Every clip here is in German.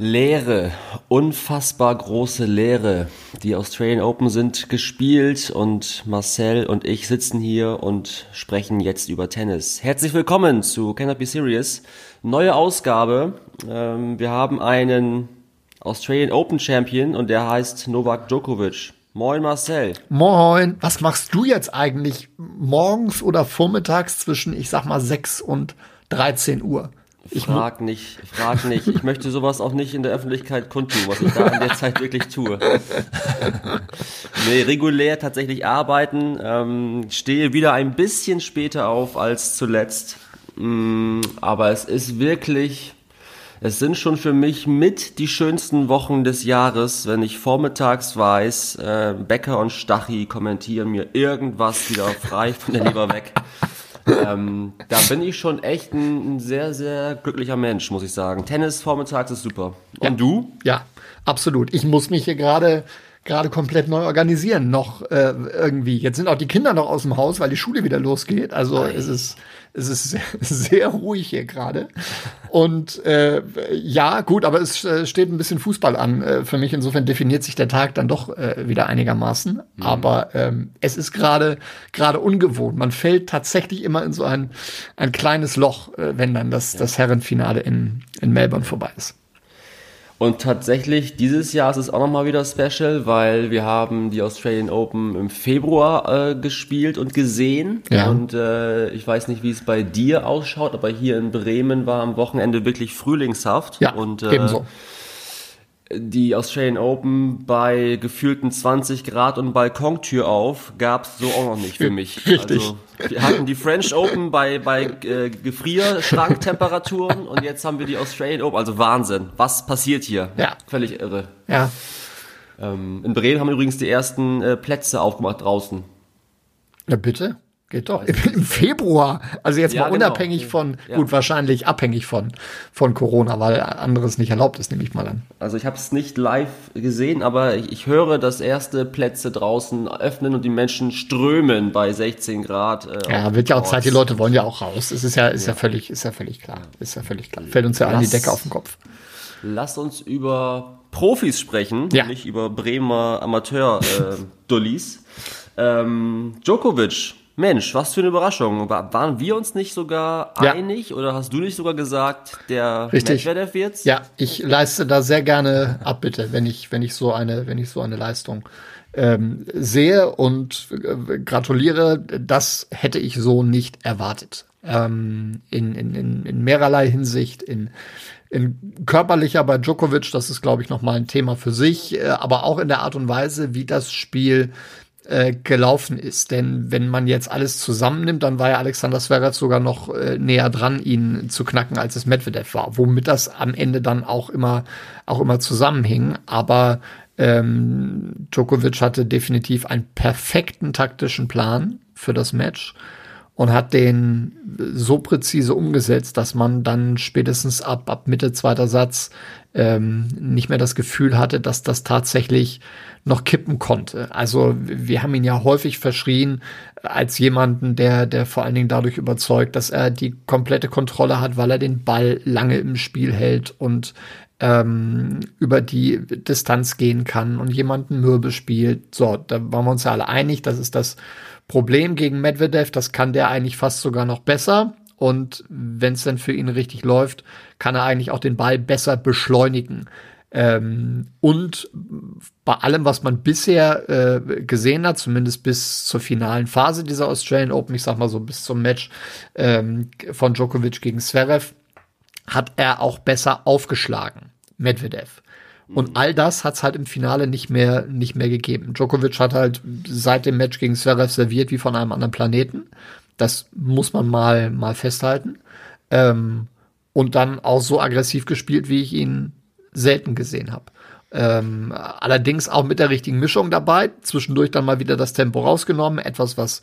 Leere, unfassbar große Leere. Die Australian Open sind gespielt und Marcel und ich sitzen hier und sprechen jetzt über Tennis. Herzlich willkommen zu Cannot Be Serious. Neue Ausgabe. Ähm, wir haben einen Australian Open Champion und der heißt Novak Djokovic. Moin Marcel. Moin, was machst du jetzt eigentlich morgens oder vormittags zwischen, ich sag mal, 6 und 13 Uhr? Ich frag nicht, frag nicht. Ich möchte sowas auch nicht in der Öffentlichkeit kundtun, was ich da in der Zeit wirklich tue. nee, regulär tatsächlich arbeiten, ähm, stehe wieder ein bisschen später auf als zuletzt. Mm, aber es ist wirklich, es sind schon für mich mit die schönsten Wochen des Jahres, wenn ich vormittags weiß, äh, Becker und Stachy kommentieren mir irgendwas wieder frei von der Leber weg ähm, da bin ich schon echt ein, ein, sehr, sehr glücklicher Mensch, muss ich sagen. Tennis vormittags ist super. Und ja. du? Ja, absolut. Ich muss mich hier gerade gerade komplett neu organisieren noch äh, irgendwie. Jetzt sind auch die Kinder noch aus dem Haus, weil die Schule wieder losgeht. Also Ei. es ist es ist sehr, sehr ruhig hier gerade. Und äh, ja, gut, aber es äh, steht ein bisschen Fußball an äh, für mich. Insofern definiert sich der Tag dann doch äh, wieder einigermaßen. Mhm. Aber ähm, es ist gerade gerade ungewohnt. Man fällt tatsächlich immer in so ein ein kleines Loch, äh, wenn dann das ja. das Herrenfinale in in Melbourne vorbei ist. Und tatsächlich, dieses Jahr ist es auch nochmal wieder special, weil wir haben die Australian Open im Februar äh, gespielt und gesehen. Ja. Und äh, ich weiß nicht, wie es bei dir ausschaut, aber hier in Bremen war am Wochenende wirklich Frühlingshaft. Ja, und, äh, ebenso die Australian Open bei gefühlten 20 Grad und Balkontür auf gab's so auch noch nicht für mich. Richtig. Also, wir hatten die French Open bei, bei äh, Gefrierschranktemperaturen und jetzt haben wir die Australian Open. Also Wahnsinn. Was passiert hier? Ja. Völlig irre. Ja. Ähm, in Bremen haben übrigens die ersten äh, Plätze aufgemacht draußen. Ja, bitte? Geht doch. Im Februar. Also jetzt ja, mal genau. unabhängig genau. von, ja. gut, wahrscheinlich abhängig von, von Corona, weil anderes nicht erlaubt ist, nehme ich mal an. Also ich habe es nicht live gesehen, aber ich, ich, höre, dass erste Plätze draußen öffnen und die Menschen strömen bei 16 Grad. Äh, ja, wird ja auch Zeit, die Leute wollen ja auch raus. Es ist ja, ist ja. ja völlig, ist ja völlig klar. Ist ja völlig klar. Fällt uns ja an die Decke auf den Kopf. Lass uns über Profis sprechen, nicht über Bremer Amateur-Dullis. Äh, ähm, Djokovic Mensch, was für eine Überraschung. Waren wir uns nicht sogar ja. einig oder hast du nicht sogar gesagt, der Richtig. Medvedev jetzt? Ja, ich leiste da sehr gerne Abbitte, wenn ich, wenn ich so eine, wenn ich so eine Leistung ähm, sehe und äh, gratuliere. Das hätte ich so nicht erwartet. Ähm, in, in, in, in mehrerlei Hinsicht, in, in körperlicher bei Djokovic, das ist, glaube ich, noch mal ein Thema für sich, äh, aber auch in der Art und Weise, wie das Spiel äh, gelaufen ist. Denn wenn man jetzt alles zusammennimmt, dann war ja Alexander Zverev sogar noch äh, näher dran, ihn zu knacken, als es Medvedev war. Womit das am Ende dann auch immer, auch immer zusammenhing. Aber ähm, Djokovic hatte definitiv einen perfekten taktischen Plan für das Match und hat den so präzise umgesetzt, dass man dann spätestens ab, ab Mitte zweiter Satz ähm, nicht mehr das Gefühl hatte, dass das tatsächlich noch kippen konnte. Also wir haben ihn ja häufig verschrien als jemanden, der, der vor allen Dingen dadurch überzeugt, dass er die komplette Kontrolle hat, weil er den Ball lange im Spiel hält und ähm, über die Distanz gehen kann und jemanden mürbe spielt. So, da waren wir uns ja alle einig, das ist das Problem gegen Medvedev, das kann der eigentlich fast sogar noch besser. Und wenn es dann für ihn richtig läuft, kann er eigentlich auch den Ball besser beschleunigen. Ähm, und bei allem, was man bisher äh, gesehen hat, zumindest bis zur finalen Phase dieser Australian Open, ich sag mal so bis zum Match ähm, von Djokovic gegen Zverev, hat er auch besser aufgeschlagen, Medvedev. Und all das hat es halt im Finale nicht mehr, nicht mehr gegeben. Djokovic hat halt seit dem Match gegen Zverev serviert wie von einem anderen Planeten. Das muss man mal, mal festhalten. Ähm, und dann auch so aggressiv gespielt, wie ich ihn selten gesehen habe. Ähm, allerdings auch mit der richtigen Mischung dabei. Zwischendurch dann mal wieder das Tempo rausgenommen. Etwas, was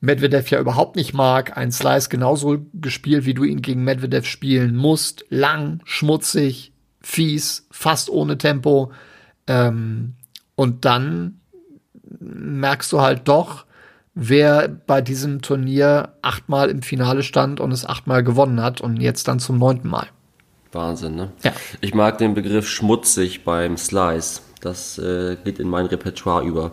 Medvedev ja überhaupt nicht mag. Ein Slice genauso gespielt, wie du ihn gegen Medvedev spielen musst. Lang, schmutzig, fies, fast ohne Tempo. Ähm, und dann merkst du halt doch, wer bei diesem Turnier achtmal im Finale stand und es achtmal gewonnen hat und jetzt dann zum neunten Mal. Wahnsinn, ne? Ja. Ich mag den Begriff schmutzig beim Slice. Das äh, geht in mein Repertoire über.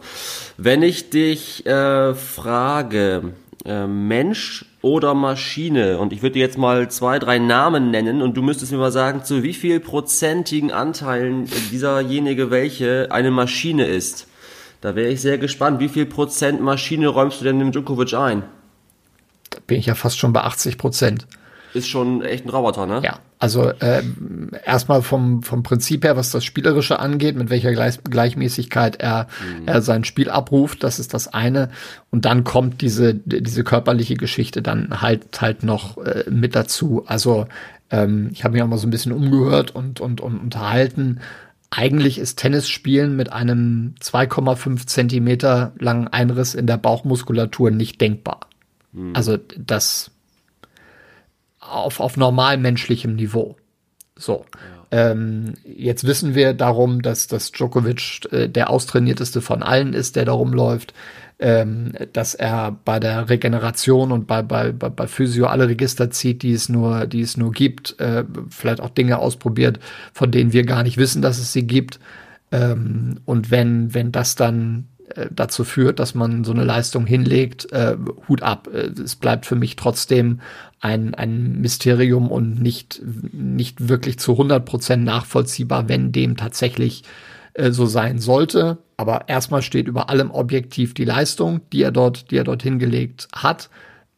Wenn ich dich äh, frage, äh, Mensch oder Maschine, und ich würde dir jetzt mal zwei, drei Namen nennen und du müsstest mir mal sagen, zu wie viel prozentigen Anteilen dieserjenige welche eine Maschine ist. Da wäre ich sehr gespannt. Wie viel Prozent Maschine räumst du denn dem Djokovic ein? Da bin ich ja fast schon bei 80 Prozent. Ist schon echt ein Roboter, ne? Ja, also äh, erstmal vom, vom Prinzip her, was das Spielerische angeht, mit welcher Gleich Gleichmäßigkeit er, mhm. er sein Spiel abruft, das ist das eine. Und dann kommt diese, diese körperliche Geschichte dann halt halt noch äh, mit dazu. Also ähm, ich habe mich auch mal so ein bisschen umgehört und, und, und unterhalten. Eigentlich ist Tennisspielen mit einem 2,5 Zentimeter langen Einriss in der Bauchmuskulatur nicht denkbar. Mhm. Also das auf, auf normal menschlichem Niveau. So. Ja. Ähm, jetzt wissen wir darum, dass, dass Djokovic äh, der austrainierteste von allen ist, der da rumläuft, ähm, dass er bei der Regeneration und bei, bei, bei, bei Physio alle Register zieht, die es nur, die es nur gibt, äh, vielleicht auch Dinge ausprobiert, von denen wir gar nicht wissen, dass es sie gibt. Ähm, und wenn, wenn das dann äh, dazu führt, dass man so eine Leistung hinlegt, äh, Hut ab. Äh, es bleibt für mich trotzdem ein, ein Mysterium und nicht, nicht wirklich zu 100 Prozent nachvollziehbar, wenn dem tatsächlich äh, so sein sollte. Aber erstmal steht über allem objektiv die Leistung, die er dort, die er dort hingelegt hat.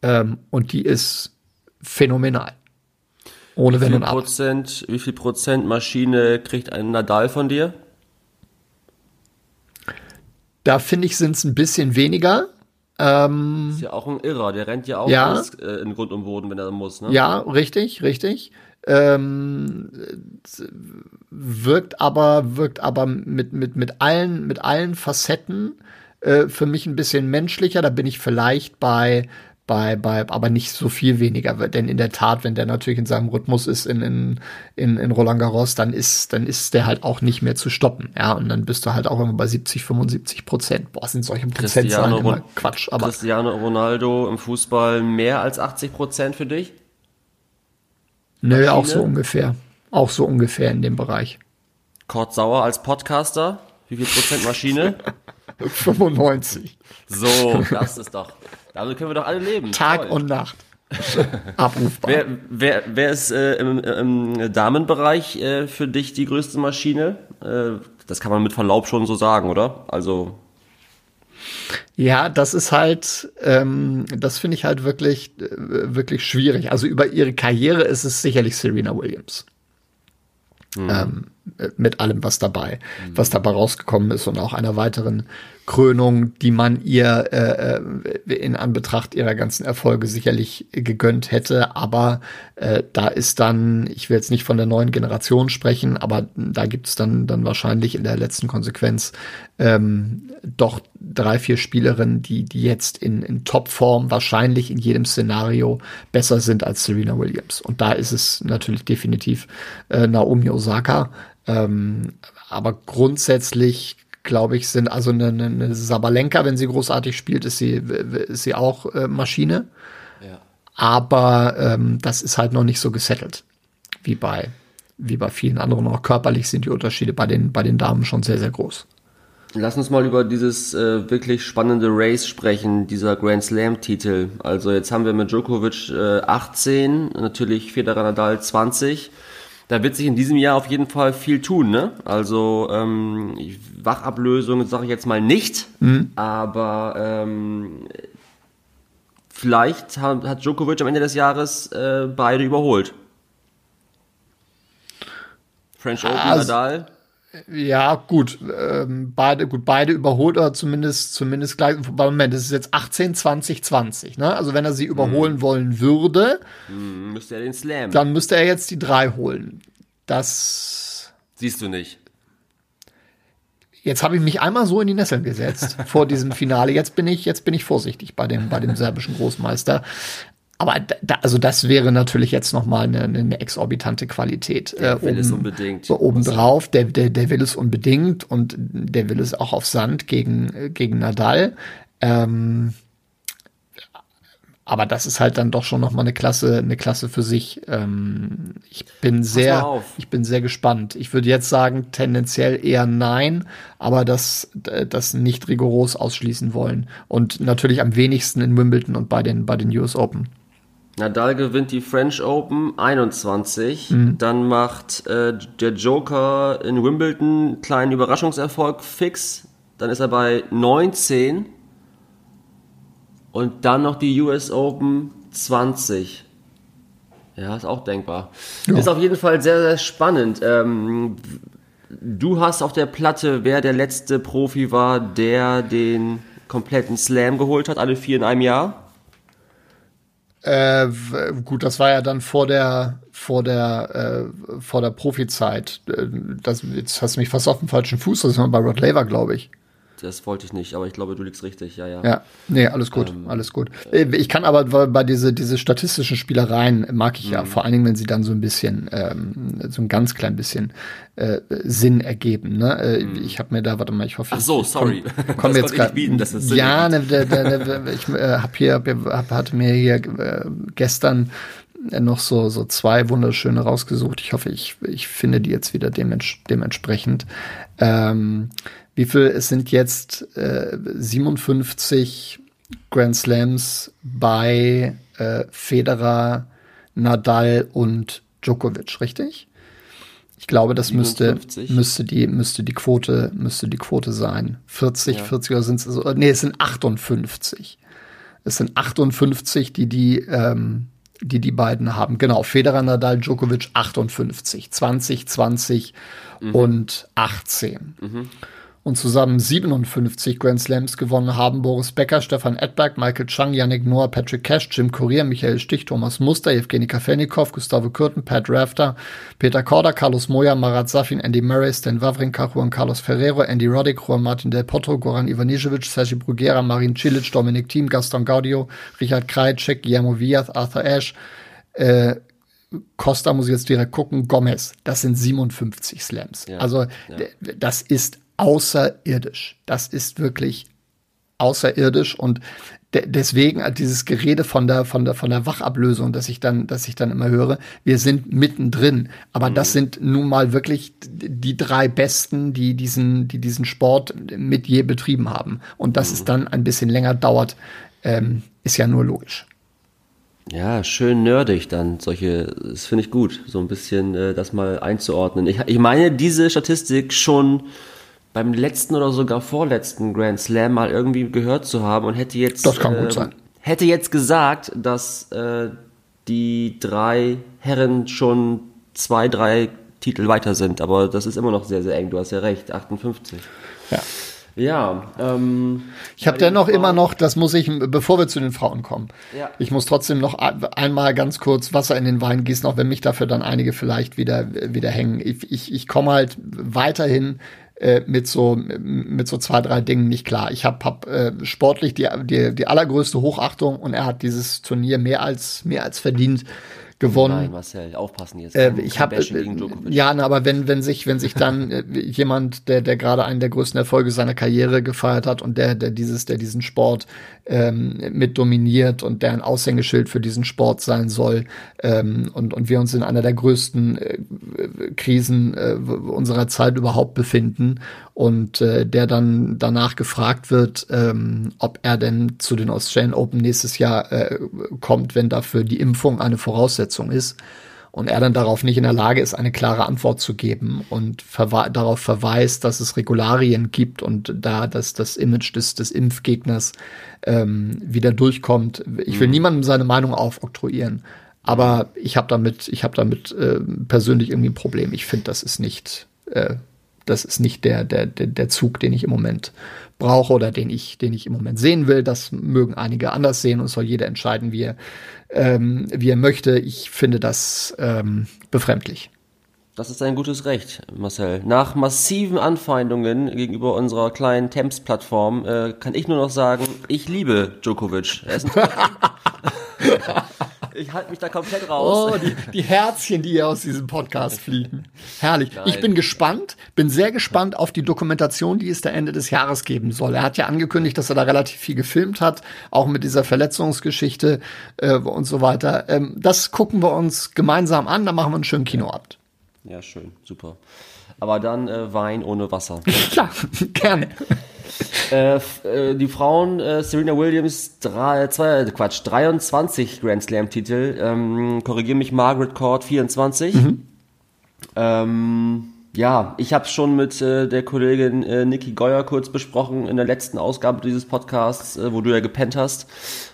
Ähm, und die ist phänomenal. Ohne Wenn und Ab. Prozent, wie viel Prozent Maschine kriegt ein Nadal von dir? Da finde ich, sind es ein bisschen weniger. Ähm, ist ja auch ein Irrer, der rennt ja auch ja, alles, äh, in Grund und Boden, wenn er muss. Ne? Ja, richtig, richtig. Ähm, wirkt aber, wirkt aber mit, mit, mit allen, mit allen Facetten äh, für mich ein bisschen menschlicher. Da bin ich vielleicht bei, bei, bei, aber nicht so viel weniger, denn in der Tat, wenn der natürlich in seinem Rhythmus ist in, in, in, in Roland Garros, dann ist, dann ist der halt auch nicht mehr zu stoppen, ja, und dann bist du halt auch immer bei 70, 75 Prozent. Boah, sind solche Prozentzahlen immer Quatsch, aber. Cristiano Ronaldo im Fußball mehr als 80 Prozent für dich? Nö, Maschine? auch so ungefähr. Auch so ungefähr in dem Bereich. Kurt Sauer als Podcaster? Wie viel Prozent Maschine? 95. So, das ist doch. Damit können wir doch alle leben. Tag Toll. und Nacht. Abrufbar. Wer, wer, wer ist äh, im, im Damenbereich äh, für dich die größte Maschine? Äh, das kann man mit Verlaub schon so sagen, oder? Also. Ja, das ist halt, ähm, das finde ich halt wirklich, äh, wirklich schwierig. Also über ihre Karriere ist es sicherlich Serena Williams. Mhm. Ähm, mit allem, was dabei, mhm. was dabei rausgekommen ist und auch einer weiteren Krönung, die man ihr äh, äh, in Anbetracht ihrer ganzen Erfolge sicherlich gegönnt hätte. Aber äh, da ist dann, ich will jetzt nicht von der neuen Generation sprechen, aber da gibt es dann, dann wahrscheinlich in der letzten Konsequenz ähm, doch drei, vier Spielerinnen, die, die jetzt in, in Topform wahrscheinlich in jedem Szenario besser sind als Serena Williams. Und da ist es natürlich definitiv äh, Naomi Osaka. Ähm, aber grundsätzlich glaube ich, sind also eine, eine Sabalenka, wenn sie großartig spielt, ist sie, ist sie auch äh, Maschine. Ja. Aber ähm, das ist halt noch nicht so gesettelt wie bei, wie bei vielen anderen. Auch körperlich sind die Unterschiede bei den, bei den Damen schon sehr, sehr groß. Lass uns mal über dieses äh, wirklich spannende Race sprechen, dieser Grand Slam-Titel. Also jetzt haben wir mit Djokovic äh, 18, natürlich Federer Nadal 20 da wird sich in diesem Jahr auf jeden Fall viel tun. Ne? Also ähm, Wachablösung sage ich jetzt mal nicht, mhm. aber ähm, vielleicht hat, hat Djokovic am Ende des Jahres äh, beide überholt. French Open, also, Nadal. Ja, gut, ähm, beide, gut, beide überholt oder zumindest, zumindest gleich. Moment, das ist jetzt 18, 20, 20, ne? Also wenn er sie überholen mhm. wollen würde, mhm, müsste er den Slam. Dann müsste er jetzt die drei holen. Das siehst du nicht. jetzt habe ich mich einmal so in die Nesseln gesetzt vor diesem Finale. Jetzt bin ich, jetzt bin ich vorsichtig bei dem, bei dem serbischen Großmeister. Aber da, also das wäre natürlich jetzt noch mal eine, eine exorbitante Qualität. Der äh, will oben, es unbedingt. So obendrauf, der, der, der will es unbedingt und der will es auch auf Sand gegen, gegen Nadal. Ähm, aber das ist halt dann doch schon noch mal eine Klasse, eine Klasse für sich. Ähm, ich bin sehr, ich bin sehr gespannt. Ich würde jetzt sagen tendenziell eher nein, aber das, das nicht rigoros ausschließen wollen. Und natürlich am wenigsten in Wimbledon und bei den, bei den US Open. Nadal gewinnt die French Open 21. Mhm. Dann macht äh, der Joker in Wimbledon einen kleinen Überraschungserfolg fix. Dann ist er bei 19. Und dann noch die US Open 20. Ja, ist auch denkbar. Ja. Ist auf jeden Fall sehr, sehr spannend. Ähm, du hast auf der Platte, wer der letzte Profi war, der den kompletten Slam geholt hat, alle vier in einem Jahr. Äh, gut, das war ja dann vor der vor der äh, vor der Profizeit. Äh, Das, jetzt hast du mich fast auf dem falschen Fuß. Das war bei Rod Laver, glaube ich. Das wollte ich nicht, aber ich glaube, du liegst richtig, ja, ja. Ja, nee, alles gut, alles gut. Äh, Ich kann aber bei- diese diese statistischen Spielereien mag ich ja Mhm. vor allen Dingen, wenn sie dann so ein bisschen ähm, so ein ganz klein bisschen äh, Sinn ergeben. Ne? Äh, Ich habe mir da, warte mal, ich hoffe, Mhm. Ach so, sorry. Komm, komm Das jetzt Sinn ja, ne, der, der, der, ich äh, hab hier, hab, hier- hab, hatte mir hier äh, gestern noch so so zwei wunderschöne rausgesucht. Ich hoffe, ich ich finde die jetzt wieder dements dementsprechend. Ähm, wie viel es sind jetzt äh, 57 Grand Slams bei äh, Federer, Nadal und Djokovic, richtig? Ich glaube, das müsste 57? müsste die müsste die Quote müsste die Quote sein. 40, Ja. 40 oder sind es so, nee, es sind 58. Es sind 58, die die ähm, die die beiden haben. Genau, Federer, Nadal, Djokovic 58, 20, 20 und 18 und zusammen 57 Grand Slams gewonnen haben Boris Becker, Stefan Edberg, Michael Chang, Yannick Noah, Patrick Cash, Jim Courier, Michael Stich, Thomas Muster, Evgeny Kafelnikov, Gustavo Kürten, Pat Rafter, Peter Korda, Carlos Moya, Marat Safin, Andy Murray, Stan Wawrinka, Juan Carlos Ferrero, Andy Roddick, Juan Martin Del Potro, Goran Ivanisevic, Sergi Bruguera, Marin Cilic, Dominik Thiem, Gaston Gaudio, Richard Krajicek, Guillermo Villas, Arthur Ashe, äh, Costa muss ich jetzt direkt gucken, Gomez, das sind 57 Slams. Ja, also d- das ist außerirdisch. Das ist wirklich außerirdisch und de deswegen dieses Gerede von der von der von der Wachablösung, dass ich dann dass ich dann immer höre, wir sind mittendrin, aber das sind nun mal wirklich die drei besten, die diesen die diesen Sport mit je betrieben haben und dass es dann ein bisschen länger dauert, ähm, ist ja nur logisch. Ja, schön nerdig dann. Solche, das finde ich gut, so ein bisschen äh, das mal einzuordnen. Ich, ich meine, diese Statistik schon beim letzten oder sogar vorletzten Grand Slam mal irgendwie gehört zu haben und hätte jetzt. Das kann gut ähm, sein. Hätte jetzt gesagt, dass äh, die drei Herren schon zwei, drei Titel weiter sind, aber das ist immer noch sehr, sehr eng. Du hast ja recht, 58. Ja. Ja, ähm, Ich habe dennoch immer noch, das muss ich, bevor wir zu den Frauen kommen, Ja. ich muss trotzdem noch ein- einmal ganz kurz Wasser in den Wein gießen, auch wenn mich dafür dann einige vielleicht wieder, wieder hängen. Ich, ich, ich komme halt weiterhin äh, mit so mit so zwei drei Dingen nicht klar. Ich habe hab, äh, sportlich die, die die allergrößte Hochachtung und er hat dieses Turnier mehr als mehr als verdient gewonnen. Nein, Marcel, aufpassen jetzt. Äh, Kein- ich kein habe ja, na, aber wenn wenn sich wenn sich dann äh, jemand, der der gerade einen der größten Erfolge seiner Karriere gefeiert hat und der der dieses der diesen Sport ähm, mit dominiert und der ein Aushängeschild für diesen Sport sein soll ähm, und und wir uns in einer der größten äh, Krisen äh, unserer Zeit überhaupt befinden und äh, der dann danach gefragt wird, ähm, ob er denn zu den Australian Open nächstes Jahr äh, kommt, wenn dafür die Impfung eine Voraussetzung ist und er dann darauf nicht in der Lage ist, eine klare Antwort zu geben und verwe darauf verweist, dass es Regularien gibt und da dass das Image des, des Impfgegners ähm, wieder durchkommt. Ich will niemandem seine Meinung aufoktroyieren, aber ich habe damit, ich habe damit äh, persönlich irgendwie ein Problem. Ich finde, das ist nicht, äh, das ist nicht der, der, der, Zug, den ich im Moment brauche oder den ich, den ich im Moment sehen will. Das mögen einige anders sehen und soll jeder entscheiden, wie er, ähm, wie er möchte. Ich finde das ähm, befremdlich. Das ist ein gutes Recht, Marcel. Nach massiven Anfeindungen gegenüber unserer kleinen Temps-Plattform äh, kann ich nur noch sagen, ich liebe Djokovic. Er ist ein ich halte mich da komplett raus. Oh, die, die Herzchen, die hier aus diesem Podcast fliegen. Herrlich. Nein. Ich bin gespannt, bin sehr gespannt auf die Dokumentation, die es da Ende des Jahres geben soll. Er hat ja angekündigt, dass er da relativ viel gefilmt hat, auch mit dieser Verletzungsgeschichte äh, und so weiter. Ähm, das gucken wir uns gemeinsam an, dann machen wir einen schönen Kinoabend. Ja, schön, super. Aber dann äh, Wein ohne Wasser. Klar, gerne. Äh, äh, die Frauen, äh, Serena Williams, drei, zwei, äh, Quatsch, 23 Grand Slam-Titel. Ähm, Korrigiere mich, Margaret Court 24. Ähm, ja, ich habe schon mit äh, der Kollegin äh, Niki Geuer kurz besprochen in der letzten Ausgabe dieses Podcasts, äh, wo du ja gepennt hast.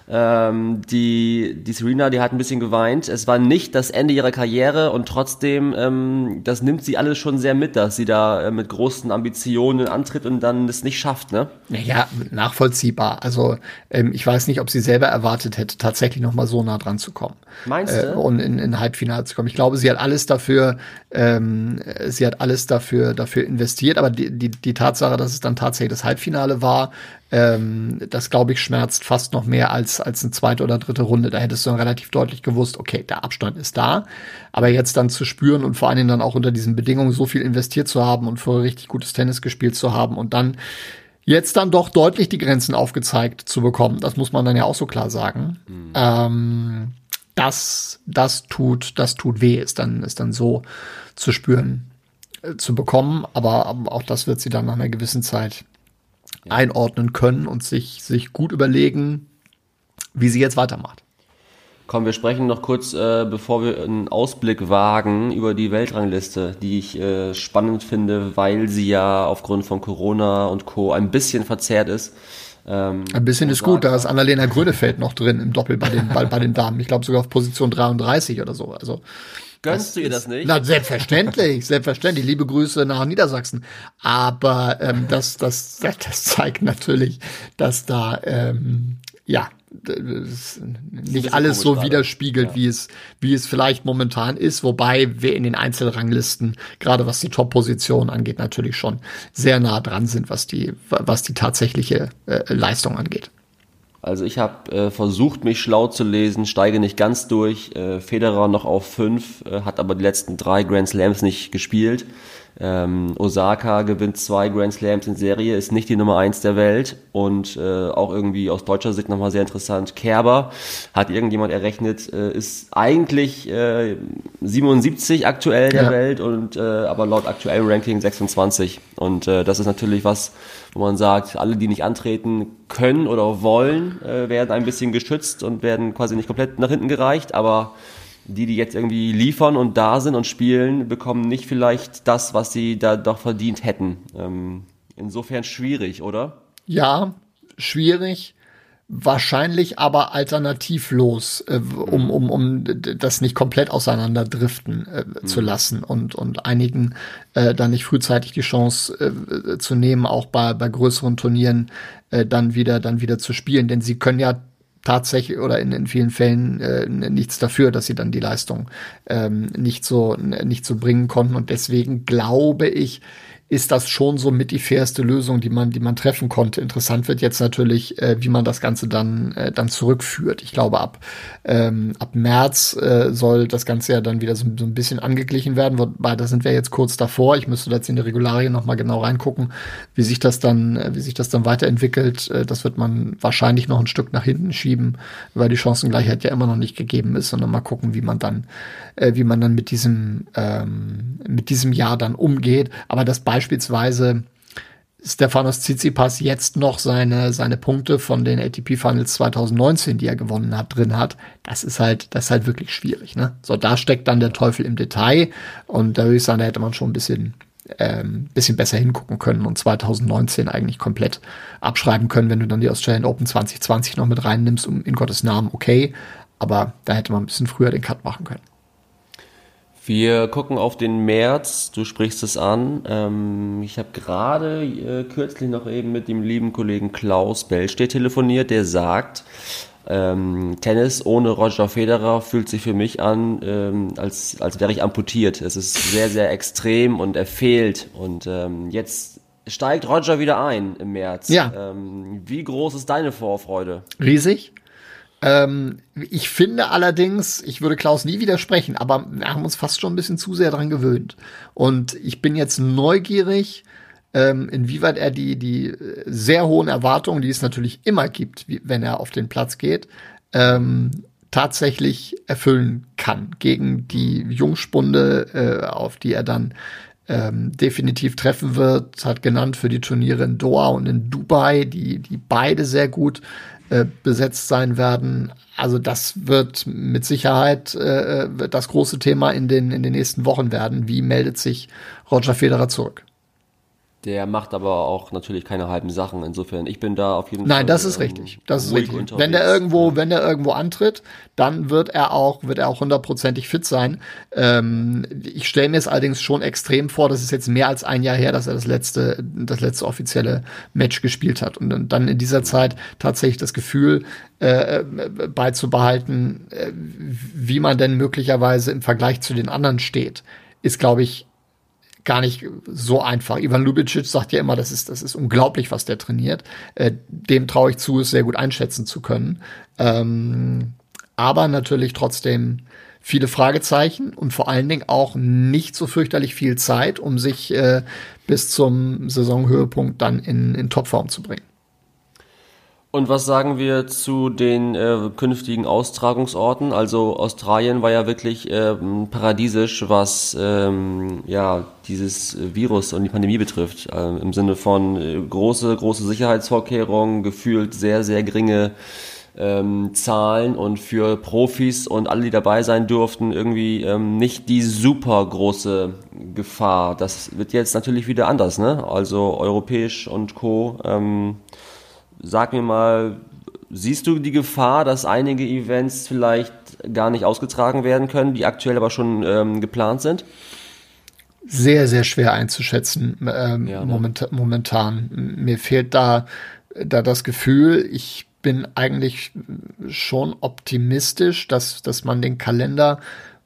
Ähm, die, die Serena, die hat ein bisschen geweint. Es war nicht das Ende ihrer Karriere und trotzdem, ähm, das nimmt sie alles schon sehr mit, dass sie da äh, mit großen Ambitionen antritt und dann es nicht schafft, ne? Naja, nachvollziehbar. Also ähm, ich weiß nicht, ob sie selber erwartet hätte, tatsächlich noch mal so nah dran zu kommen. Meinst Äh, du? und in, in Halbfinale zu kommen. Ich glaube, sie hat alles dafür, ähm, sie hat alles dafür, dafür investiert, aber die, die, die Tatsache, dass es dann tatsächlich das Halbfinale war, ähm, das glaube ich schmerzt fast noch mehr als, als eine zweite oder dritte Runde. Da hättest du dann relativ deutlich gewusst, okay, der Abstand ist da. Aber jetzt dann zu spüren und vor allen Dingen dann auch unter diesen Bedingungen so viel investiert zu haben und vorher richtig gutes Tennis gespielt zu haben und dann jetzt dann doch deutlich die Grenzen aufgezeigt zu bekommen. Das muss man dann ja auch so klar sagen. Ähm, das, das tut, das tut weh, ist dann, ist dann so zu spüren, äh, zu bekommen. Aber auch das wird sie dann nach einer gewissen Zeit einordnen können und sich, sich gut überlegen, wie sie jetzt weitermacht. Komm, wir sprechen noch kurz, äh, bevor wir einen Ausblick wagen über die Weltrangliste, die ich äh, spannend finde, weil sie ja aufgrund von Corona und Co. ein bisschen verzerrt ist. Ähm, Ein bisschen ist gut, da ist Annalena Grönefeld noch drin im Doppel bei den, bei, bei den Damen. Ich glaube sogar auf Position 33 oder so. Also gönnst du ihr das nicht? Na, selbstverständlich, selbstverständlich. Liebe Grüße nach Niedersachsen. Aber ähm, das, das, das, das zeigt natürlich, dass da ähm, ja das nicht alles so widerspiegelt, wie es wie es vielleicht momentan ist. Wobei wir in den Einzelranglisten, gerade was die Top-Position angeht, natürlich schon sehr nah dran sind, was die was die tatsächliche äh, Leistung angeht. Also ich habe äh, versucht, mich schlau zu lesen, steige nicht ganz durch. Äh, Federer noch auf fünf, äh, hat aber die letzten drei Grand Slams nicht gespielt. Ähm, Osaka gewinnt zwei Grand Slams in Serie, ist nicht die Nummer eins der Welt und äh, auch irgendwie aus deutscher Sicht nochmal sehr interessant. Kerber hat irgendjemand errechnet, äh, ist eigentlich äh, 77 aktuell der Ja. Welt und äh, aber laut aktuellem Ranking 26 und äh, das ist natürlich was, wo man sagt, alle, die nicht antreten können oder wollen, äh, werden ein bisschen geschützt und werden quasi nicht komplett nach hinten gereicht, aber die, die jetzt irgendwie liefern und da sind und spielen, bekommen nicht vielleicht das, was sie da doch verdient hätten. Ähm, insofern schwierig, oder? Ja, schwierig. Wahrscheinlich aber alternativlos, äh, um, um, um das nicht komplett auseinanderdriften äh, zu lassen und, und einigen äh, dann nicht frühzeitig die Chance äh, zu nehmen, auch bei, bei größeren Turnieren äh, dann wieder, dann wieder zu spielen. Denn sie können ja tatsächlich oder in, in vielen Fällen äh, nichts dafür, dass sie dann die Leistung ähm, nicht so nicht so bringen konnten. Und deswegen glaube ich ist das schon so mit die fairste Lösung, die man, die man treffen konnte. Interessant wird jetzt natürlich, äh, wie man das Ganze dann, äh, dann zurückführt. Ich glaube, ab, ähm, ab März äh, soll das Ganze ja dann wieder so, so ein bisschen angeglichen werden, wobei da sind wir jetzt kurz davor. Ich müsste da jetzt in die Regularien noch mal genau reingucken, wie sich das dann, äh, wie sich das dann weiterentwickelt. Äh, das wird man wahrscheinlich noch ein Stück nach hinten schieben, weil die Chancengleichheit ja immer noch nicht gegeben ist, sondern mal gucken, wie man dann, äh, wie man dann mit diesem, ähm, mit diesem Jahr dann umgeht. Aber das beispielsweise Stefanos Tsitsipas jetzt noch seine, seine Punkte von den ATP Finals 2019, die er gewonnen hat, drin hat, das ist halt, das ist halt wirklich schwierig, ne? So, da steckt dann der Teufel im Detail und da würde ich sagen, da hätte man schon ein bisschen, ähm, bisschen besser hingucken können und 2019 eigentlich komplett abschreiben können, wenn du dann die Australian Open 2020 noch mit reinnimmst, um in Gottes Namen, okay, aber da hätte man ein bisschen früher den Cut machen können. Wir gucken auf den März, du sprichst es an. Ähm, ich habe gerade äh, kürzlich noch eben mit dem lieben Kollegen Klaus Bellstedt telefoniert, der sagt, ähm, Tennis ohne Roger Federer fühlt sich für mich an, ähm, als, als wäre ich amputiert. Es ist sehr, sehr extrem und er fehlt. Und ähm, jetzt steigt Roger wieder ein im März. Ja. Ähm, wie groß ist deine Vorfreude? Riesig. Ähm, ich finde allerdings, ich würde Klaus nie widersprechen, aber wir haben uns fast schon ein bisschen zu sehr dran gewöhnt. Und ich bin jetzt neugierig, ähm, inwieweit er die, die sehr hohen Erwartungen, die es natürlich immer gibt, wie, wenn er auf den Platz geht, ähm, tatsächlich erfüllen kann gegen die Jungspunde, äh, auf die er dann ähm, definitiv treffen wird, hat genannt für die Turniere in Doha und in Dubai, die, die beide sehr gut äh, besetzt sein werden. Also das wird mit Sicherheit äh, wird das große Thema in den, in den nächsten Wochen werden. Wie meldet sich Roger Federer zurück? Der macht aber auch natürlich keine halben Sachen. Insofern, ich bin da auf jeden Nein, Fall. das ist ähm, richtig. Das ist richtig. unterwegs. Wenn der irgendwo, wenn der irgendwo antritt, dann wird er auch, wird er auch hundertprozentig fit sein. Ähm, ich stelle mir es allerdings schon extrem vor, das ist jetzt mehr als ein Jahr her, dass er das letzte, das letzte offizielle Match gespielt hat. Und dann in dieser Zeit tatsächlich das Gefühl äh, beizubehalten, äh, wie man denn möglicherweise im Vergleich zu den anderen steht, ist, glaube ich, gar nicht so einfach. Ivan Lubicic sagt ja immer, das ist, das ist unglaublich, was der trainiert. Äh, dem traue ich zu, es sehr gut einschätzen zu können. Ähm, aber natürlich trotzdem viele Fragezeichen und vor allen Dingen auch nicht so fürchterlich viel Zeit, um sich äh, bis zum Saisonhöhepunkt dann in, in Topform zu bringen. Und was sagen wir zu den äh, künftigen Austragungsorten? Also Australien war ja wirklich ähm, paradiesisch, was ähm, ja dieses Virus und die Pandemie betrifft. Ähm, Im Sinne von äh, große, große Sicherheitsvorkehrungen, gefühlt sehr, sehr geringe ähm, Zahlen und für Profis und alle, die dabei sein durften, irgendwie ähm, nicht die super große Gefahr. Das wird jetzt natürlich wieder anders, ne? Also europäisch und Co. Ähm, Sag mir mal, siehst du die Gefahr, dass einige Events vielleicht gar nicht ausgetragen werden können, die aktuell aber schon ähm, geplant sind? Sehr, sehr schwer einzuschätzen ähm, Ja, ne? momenta momentan. Mir fehlt da, da das Gefühl, ich bin eigentlich schon optimistisch, dass, dass man den Kalender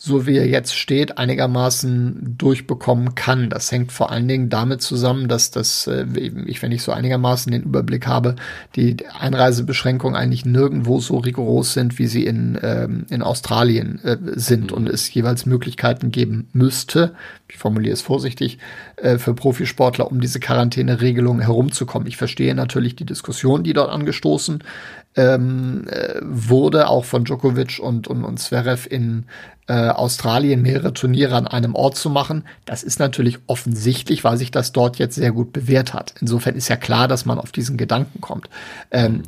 so wie er jetzt steht, einigermaßen durchbekommen kann. Das hängt vor allen Dingen damit zusammen, dass das, äh, ich, wenn ich so einigermaßen den Überblick habe, die Einreisebeschränkungen eigentlich nirgendwo so rigoros sind, wie sie in, ähm, in Australien äh, sind und es jeweils Möglichkeiten geben müsste, ich formuliere es vorsichtig, äh, für Profisportler, um diese Quarantäneregelung herumzukommen. Ich verstehe natürlich die Diskussion, die dort angestoßen ähm, äh, wurde, auch von Djokovic und, und, und Zverev in äh, Australien mehrere Turniere an einem Ort zu machen. Das ist natürlich offensichtlich, weil sich das dort jetzt sehr gut bewährt hat. Insofern ist ja klar, dass man auf diesen Gedanken kommt. Ähm,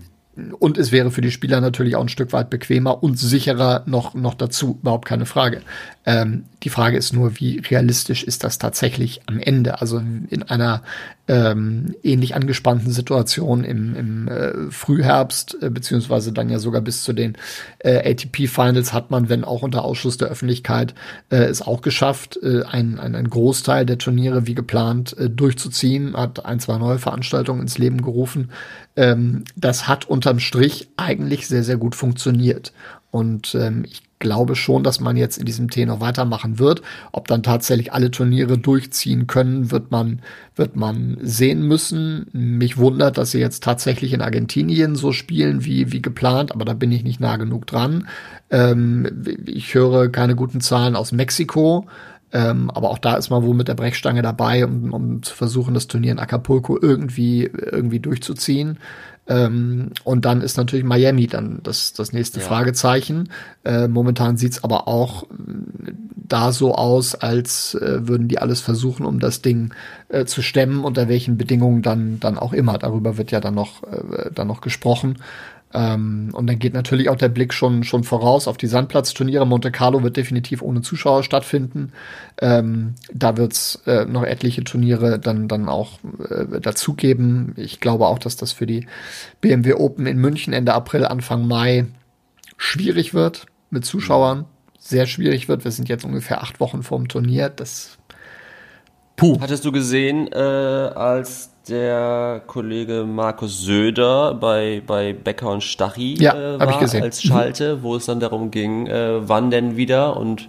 und es wäre für die Spieler natürlich auch ein Stück weit bequemer und sicherer noch, noch dazu, überhaupt keine Frage. Ähm, die Frage ist nur, wie realistisch ist das tatsächlich am Ende? Also in einer ähm, ähnlich angespannten Situation im, im äh, Frühherbst, äh, beziehungsweise dann ja sogar bis zu den äh, ATP-Finals hat man, wenn auch unter Ausschluss der Öffentlichkeit, äh, es auch geschafft, äh, ein, ein, ein Großteil der Turniere wie geplant äh, durchzuziehen, hat ein, zwei neue Veranstaltungen ins Leben gerufen. Ähm, das hat unterm Strich eigentlich sehr, sehr gut funktioniert. Und ähm, ich glaube schon, dass man jetzt in diesem Tenor weitermachen wird. Ob dann tatsächlich alle Turniere durchziehen können, wird man, wird man sehen müssen. Mich wundert, dass sie jetzt tatsächlich in Argentinien so spielen wie, wie geplant, aber da bin ich nicht nah genug dran. Ähm, ich höre keine guten Zahlen aus Mexiko. Ähm, aber auch da ist man wohl mit der Brechstange dabei, um, um zu versuchen, das Turnier in Acapulco irgendwie, irgendwie durchzuziehen. Ähm, und dann ist natürlich Miami dann das, das nächste Ja. Fragezeichen. Äh, momentan sieht's aber auch äh, da so aus, als äh, würden die alles versuchen, um das Ding äh, zu stemmen, unter welchen Bedingungen dann, dann auch immer. Darüber wird ja dann noch, äh, dann noch gesprochen. Ähm, und dann geht natürlich auch der Blick schon, schon voraus auf die Sandplatzturniere. Monte Carlo wird definitiv ohne Zuschauer stattfinden. Ähm, da wird's äh, noch etliche Turniere dann, dann auch äh, dazugeben. Ich glaube auch, dass das für die BMW Open in München Ende April, Anfang Mai schwierig wird mit Zuschauern. Sehr schwierig wird. Wir sind jetzt ungefähr acht Wochen vorm Turnier. Das Puh. Hattest du gesehen, äh, als der Kollege Markus Söder bei, bei Becker und Stachy Ja, äh, war als Schalte, wo es dann darum ging, äh, wann denn wieder. Und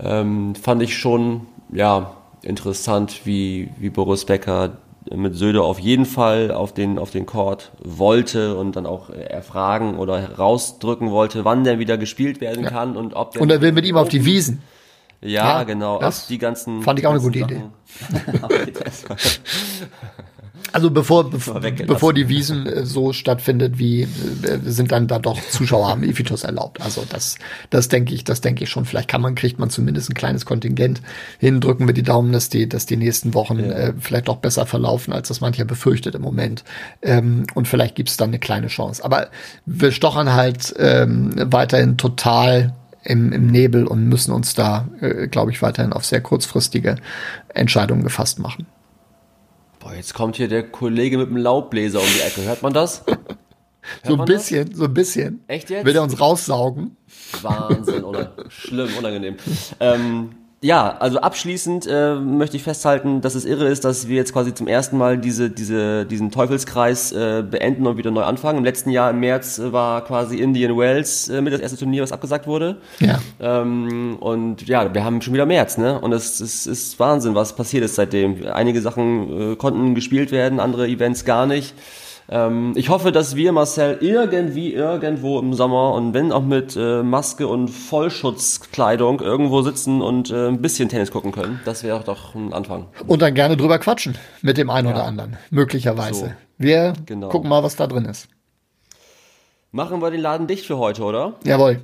ähm, fand ich schon ja interessant, wie, wie Boris Becker mit Söder auf jeden Fall auf den, auf den Court wollte und dann auch erfragen oder herausdrücken wollte, wann denn wieder gespielt werden kann und ob der Und er will mit ihm auf die Wiesen. Ja, Ja, genau. das Ab die ganzen. fand ich auch eine gute Sachen. Also bevor, bevor, bevor die Wiesen äh, so stattfindet, wie äh, sind dann da doch Zuschauer am Ephitos erlaubt. Also das, das denke ich, das denke ich schon. Vielleicht kann man, kriegt man zumindest ein kleines Kontingent hin, drücken wir die Daumen, dass die, dass die nächsten Wochen äh, vielleicht auch besser verlaufen, als das mancher befürchtet im Moment. Ähm, und vielleicht gibt's dann eine kleine Chance. Aber wir stochern halt ähm, weiterhin total im, im Nebel und müssen uns da, äh, glaube ich, weiterhin auf sehr kurzfristige Entscheidungen gefasst machen. Boah, jetzt kommt hier der Kollege mit dem Laubbläser um die Ecke. Hört man das? So ein man das? bisschen, so ein bisschen. Echt jetzt? Will er uns raussaugen? Wahnsinn, oder? Schlimm, unangenehm. Ähm, ja, also abschließend äh, möchte ich festhalten, dass es irre ist, dass wir jetzt quasi zum ersten Mal diese, diese, diesen Teufelskreis äh, beenden und wieder neu anfangen. Im letzten Jahr im März äh, war quasi Indian Wells äh, mit das erste Turnier, was abgesagt wurde. Ja. Ähm, und ja, wir haben schon wieder März, ne? Und es, es ist Wahnsinn, was passiert ist seitdem. Einige Sachen äh, konnten gespielt werden, andere Events gar nicht. Ähm, ich hoffe, dass wir, Marcel, irgendwie, irgendwo im Sommer und wenn auch mit äh, Maske und Vollschutzkleidung irgendwo sitzen und äh, ein bisschen Tennis gucken können. Das wäre doch ein Anfang. Und dann gerne drüber quatschen mit dem einen oder anderen. Möglicherweise. So. Wir Genau. gucken mal, was da drin ist. Machen wir den Laden dicht für heute, oder? Jawohl.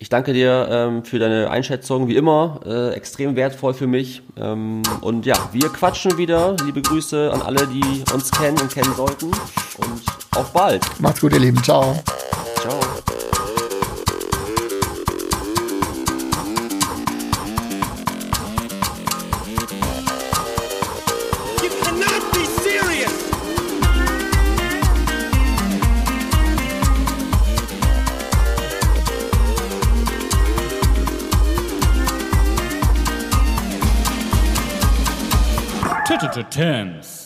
Ich danke dir ähm, für deine Einschätzung, wie immer, äh, extrem wertvoll für mich. Ähm, und ja, wir quatschen wieder. Liebe Grüße an alle, die uns kennen und kennen sollten. Und auf bald. Macht's gut, ihr Lieben. Ciao. Ciao. terms.